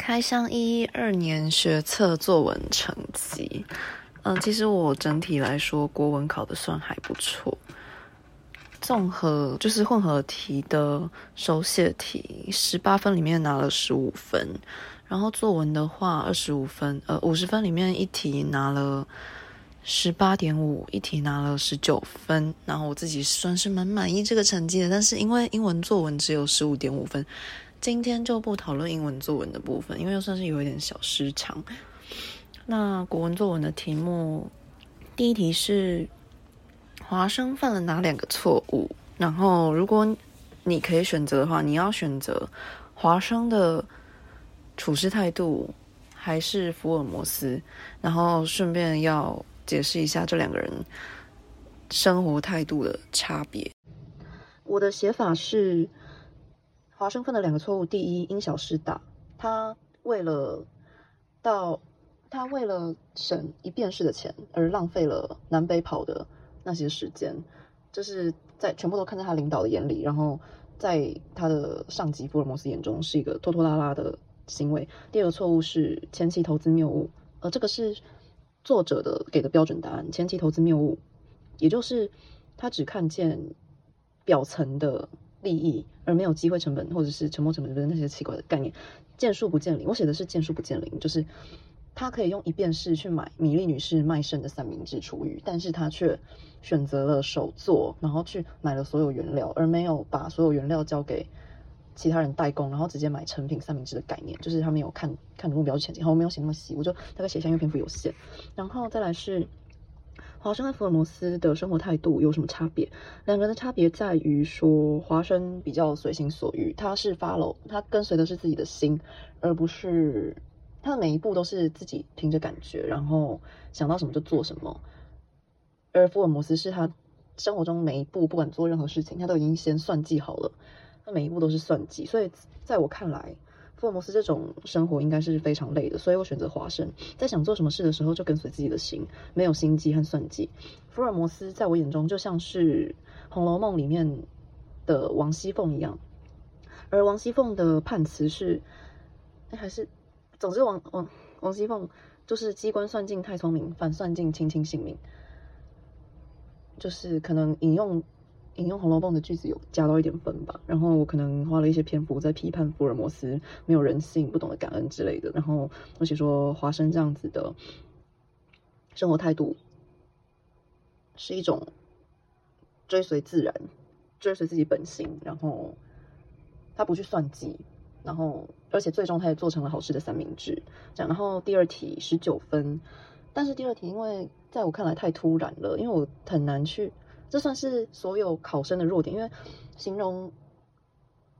开箱一二年学测作文成绩，嗯，其实我整体来说国文考的算还不错。综合就是混合题的手写题，十八分里面拿了十五分，然后作文的话二十五分，呃，五十分里面一题拿了十八点五，一题拿了十九分，然后我自己算是蛮满意这个成绩的。但是因为英文作文只有十五点五分。今天就不讨论英文作文的部分，因为算是有一点小失常。那国文作文的题目，第一题是华生犯了哪两个错误？然后如果你可以选择的话，你要选择华生的处事态度，还是福尔摩斯？然后顺便要解释一下这两个人生活态度的差别。我的写法是。华生犯的两个错误：第一，因小失大。他为了到他为了省一便士的钱，而浪费了南北跑的那些时间，就是在全部都看在他领导的眼里，然后在他的上级福尔摩斯眼中是一个拖拖拉拉的行为。第二个错误是前期投资谬误，呃，这个是作者的给的标准答案：前期投资谬误，也就是他只看见表层的。利益而没有机会成本或者是沉没成本的那些奇怪的概念，见树不见林。我写的是见树不见林，就是他可以用一便士去买米粒女士卖剩的三明治厨余，但是他却选择了手做，然后去买了所有原料，而没有把所有原料交给其他人代工，然后直接买成品三明治的概念，就是他没有看看目标前进。好，我没有写那么细，我就大概写一下，因为篇幅有限。然后再来是。华生和福尔摩斯的生活态度有什么差别？两个人的差别在于说，华生比较随心所欲，他是 follow，他跟随的是自己的心，而不是他的每一步都是自己凭着感觉，然后想到什么就做什么。而福尔摩斯是他生活中每一步，不管做任何事情，他都已经先算计好了，他每一步都是算计，所以在我看来。福尔摩斯这种生活应该是非常累的，所以我选择华生。在想做什么事的时候，就跟随自己的心，没有心机和算计。福尔摩斯在我眼中就像是《红楼梦》里面的王熙凤一样，而王熙凤的判词是，哎，还是，总之王王王熙凤就是机关算尽太聪明，反算尽卿卿性命，就是可能引用。引用《红楼梦》的句子有加到一点分吧，然后我可能花了一些篇幅在批判福尔摩斯没有人性、不懂得感恩之类的，然后而且说华生这样子的生活态度是一种追随自然、追随自己本性，然后他不去算计，然后而且最终他也做成了好吃的三明治，这样。然后第二题十九分，但是第二题因为在我看来太突然了，因为我很难去。这算是所有考生的弱点，因为形容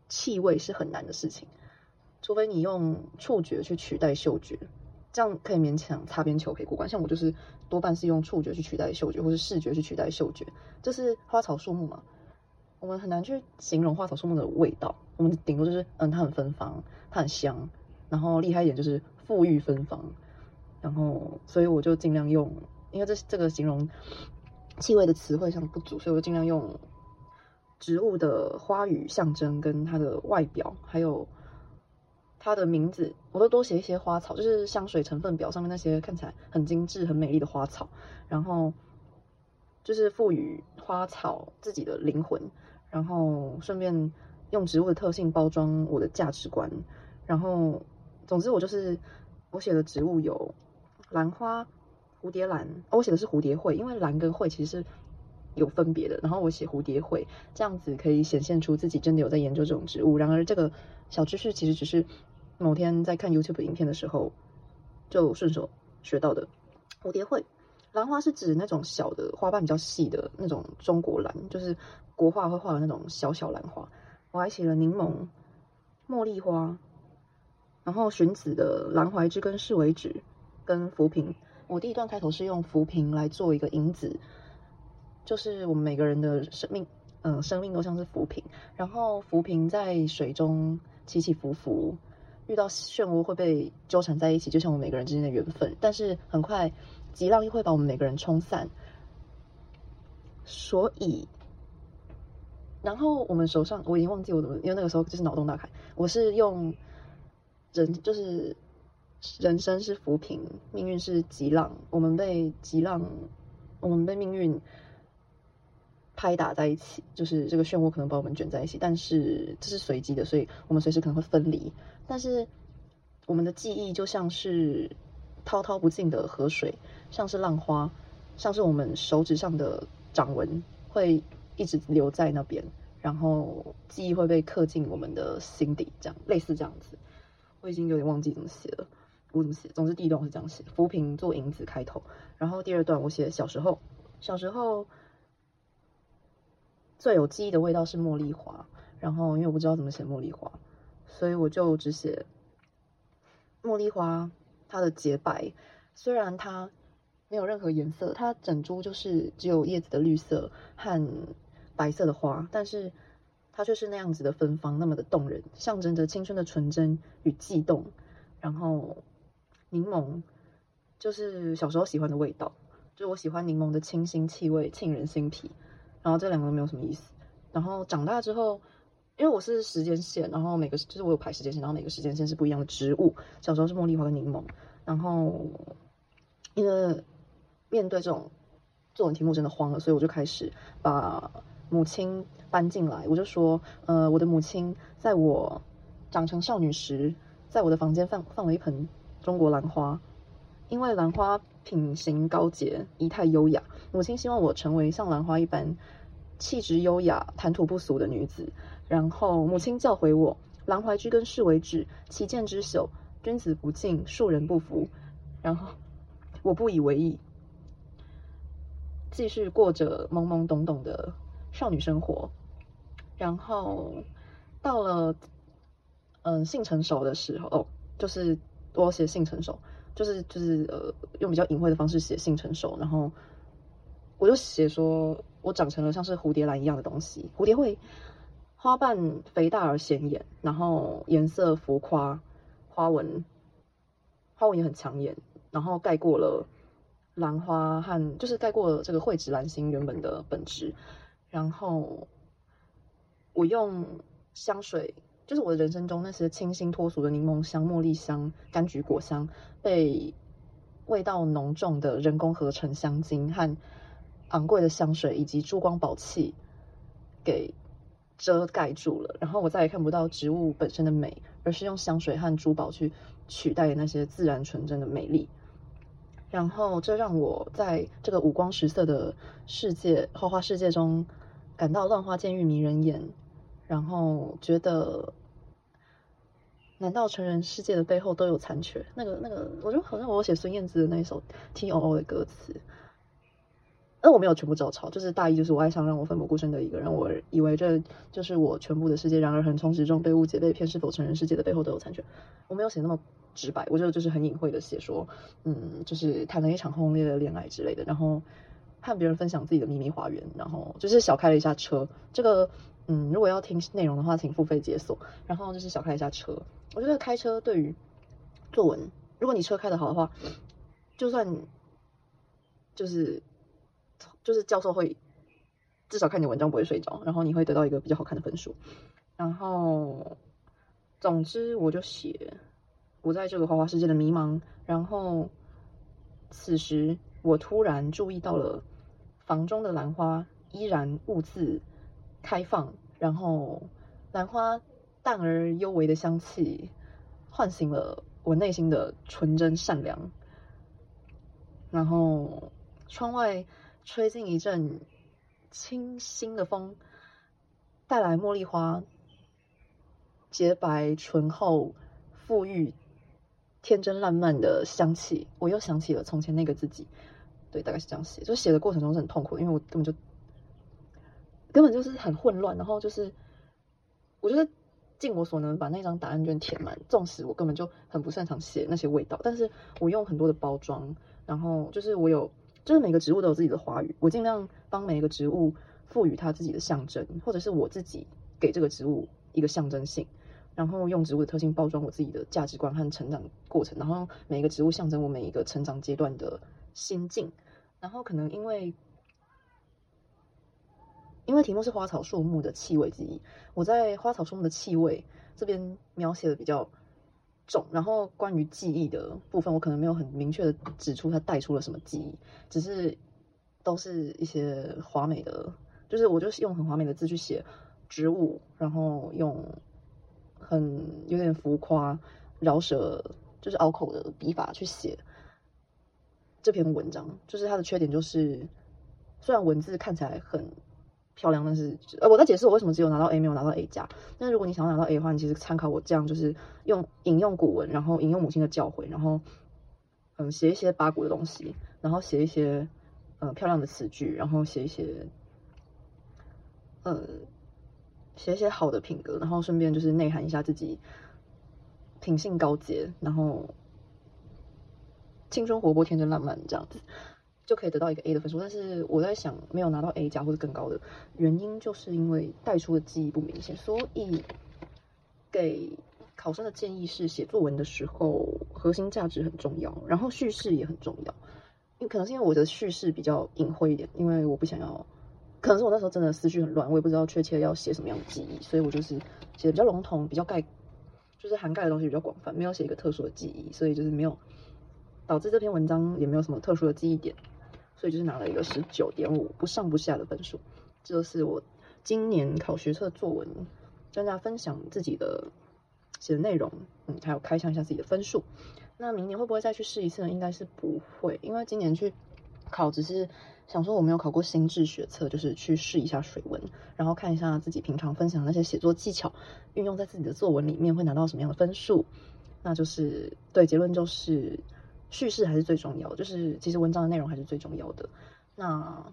气味是很难的事情，除非你用触觉去取代嗅觉，这样可以勉强擦边球可以过关。像我就是多半是用触觉去取代嗅觉，或是视觉去取代嗅觉。这是花草树木嘛，我们很难去形容花草树木的味道，我们顶多就是嗯，它很芬芳，它很香，然后厉害一点就是馥郁芬芳，然后所以我就尽量用，因为这这个形容。气味的词汇上不足，所以我尽量用植物的花语象征跟它的外表，还有它的名字，我都多写一些花草，就是香水成分表上面那些看起来很精致、很美丽的花草，然后就是赋予花草自己的灵魂，然后顺便用植物的特性包装我的价值观，然后总之我就是我写的植物有兰花。蝴蝶兰，我写的是蝴蝶会，因为兰跟会其实是有分别的。然后我写蝴蝶会，这样子可以显现出自己真的有在研究这种植物。然而这个小知识其实只是某天在看 YouTube 影片的时候就顺手学到的。蝴蝶会，兰花是指那种小的花瓣比较细的那种中国兰，就是国画会画的那种小小兰花。我还写了柠檬、茉莉花，然后荀子的兰怀之根是为止，跟浮萍。我第一段开头是用浮萍来做一个引子，就是我们每个人的生命，嗯，生命都像是浮萍，然后浮萍在水中起起伏伏，遇到漩涡会被纠缠在一起，就像我们每个人之间的缘分。但是很快，急浪又会把我们每个人冲散。所以，然后我们手上我已经忘记我怎么，因为那个时候就是脑洞大开，我是用人就是人生是浮萍，命运是急浪，我们被急浪，我们被命运拍打在一起，就是这个漩涡可能把我们卷在一起，但是这是随机的，所以我们随时可能会分离。但是我们的记忆就像是滔滔不尽的河水，像是浪花，像是我们手指上的掌纹，会一直留在那边。然后记忆会被刻进我们的心底，这样类似这样子，我已经有点忘记怎么写了，我怎么写？总之第一段我是这样写：浮萍做影子开头，然后第二段我写小时候，小时候最有记忆的味道是茉莉花，然后因为我不知道怎么写茉莉花，所以我就只写茉莉花，它的洁白，虽然它没有任何颜色，它整株就是只有叶子的绿色和。白色的花，但是它却是那样子的芬芳，那么的动人，象征着青春的纯真与悸动。然后柠檬就是小时候喜欢的味道，就是我喜欢柠檬的清新气味，沁人心脾。然后这两个都没有什么意思。然后长大之后，因为我是时间线，然后每个就是我有排时间线，然后每个时间线是不一样的植物。小时候是茉莉花跟柠檬，然后因为面对这种作文题目真的慌了，所以我就开始把。母亲搬进来，我就说，呃，我的母亲在我长成少女时，在我的房间放放了一盆中国兰花，因为兰花品行高洁，仪态优雅，母亲希望我成为像兰花一般气质优雅、谈吐不俗的女子。然后母亲教诲我：兰怀之根是为止，其剑之朽，君子不敬，庶人不服。然后我不以为意，继续过着懵懵懂懂的。少女生活，然后到了嗯性成熟的时候，就是我写性成熟，就是就是呃用比较隐晦的方式写性成熟，然后我就写说我长成了像是蝴蝶兰一样的东西，蝴蝶会花瓣肥大而显眼，然后颜色浮夸，花纹花纹也很抢眼，然后盖过了兰花和就是盖过了这个蕙质兰心原本的本质。然后我用香水，就是我的人生中那些清新脱俗的柠檬香、茉莉香、柑橘果香，被味道浓重的人工合成香精和昂贵的香水以及珠光宝气给遮盖住了。然后我再也看不到植物本身的美，而是用香水和珠宝去取代那些自然纯真的美丽。然后这让我在这个五光十色的世界、花花世界中。感到乱花渐欲迷人眼，然后觉得，难道成人世界的背后都有残缺？那个那个，我就好像我写孙燕姿的那一首 T O O 的歌词，那我没有全部照抄，就是大意就是我爱上让我奋不顾身的一个人，我以为这就是我全部的世界，然而横冲直撞，被误解被骗，是否成人世界的背后都有残缺？我没有写那么直白，我觉得就是很隐晦的写说，嗯，就是谈了一场轰轰烈烈的恋爱之类的，然后。和别人分享自己的秘密花园，然后就是小开了一下车。这个，嗯，如果要听内容的话，请付费解锁。然后就是小开一下车。我觉得开车对于作文，如果你车开的好的话，就算就是就是教授会至少看你文章不会睡着，然后你会得到一个比较好看的分数。然后，总之我就写我在这个花花世界的迷茫。然后此时我突然注意到了。房中的兰花依然兀自开放，然后兰花淡而幽微的香气唤醒了我内心的纯真善良。然后窗外吹进一阵清新的风，带来茉莉花洁白醇厚、馥郁、天真烂漫的香气。我又想起了从前那个自己。对，大概是这样写，就写的过程中是很痛苦，因为我根本就根本就是很混乱，然后就是我觉得尽我所能把那张答案卷填满，纵使我根本就很不擅长写那些味道，但是我用很多的包装，然后就是我有，就是每个植物都有自己的花语，我尽量帮每一个植物赋予它自己的象征，或者是我自己给这个植物一个象征性，然后用植物的特性包装我自己的价值观和成长过程，然后每一个植物象征我每一个成长阶段的。心境，然后可能因为因为题目是花草树木的气味记忆，我在花草树木的气味这边描写的比较重。然后关于记忆的部分，我可能没有很明确的指出它带出了什么记忆，只是都是一些华美的，就是我就是用很华美的字去写植物，然后用很有点浮夸、饶舌，就是拗口的笔法去写这篇文章。就是它的缺点就是，虽然文字看起来很。漂亮，但是呃，我在解释我为什么只有拿到 A 没有拿到 A 加。但如果你想要拿到 A 的话，你其实参考我这样，就是用引用古文，然后引用母亲的教诲，然后嗯写一些八股的东西，然后写一些呃漂亮的词句，然后写一些呃写一些好的品格，然后顺便就是内涵一下自己品性高洁，然后青春活泼、天真烂漫这样子。就可以得到一个 A 的分数，但是我在想，没有拿到 A 加或者更高的原因，就是因为带出的记忆不明显。所以给考生的建议是，写作文的时候核心价值很重要，然后叙事也很重要。因为可能是因为我的叙事比较隐晦一点，因为我不想要，可能是我那时候真的思绪很乱，我也不知道确切要写什么样的记忆，所以我就是写的比较笼统，比较概，就是涵盖的东西比较广泛，没有写一个特殊的记忆，所以就是没有导致这篇文章也没有什么特殊的记忆点。所以就是拿了一个十九点五，不上不下的分数。这是我今年考学测作文，跟大家分享自己的写的内容，嗯，还有开箱一下自己的分数。那明年会不会再去试一次呢？应该是不会，因为今年去考只是想说我没有考过心智学测，就是去试一下水文，然后看一下自己平常分享那些写作技巧，运用在自己的作文里面会拿到什么样的分数。那就是对结论就是。叙事还是最重要，就是其实文章的内容还是最重要的。那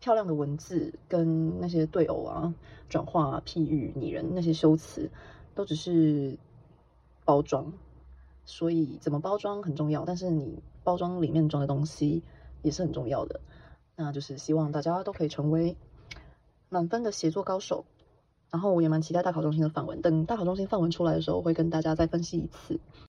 漂亮的文字跟那些对偶啊、转化、譬喻、拟人那些修辞，都只是包装。所以怎么包装很重要，但是你包装里面装的东西也是很重要的。那就是希望大家都可以成为满分的写作高手。然后我也蛮期待大考中心的范文，等大考中心范文出来的时候，会跟大家再分析一次。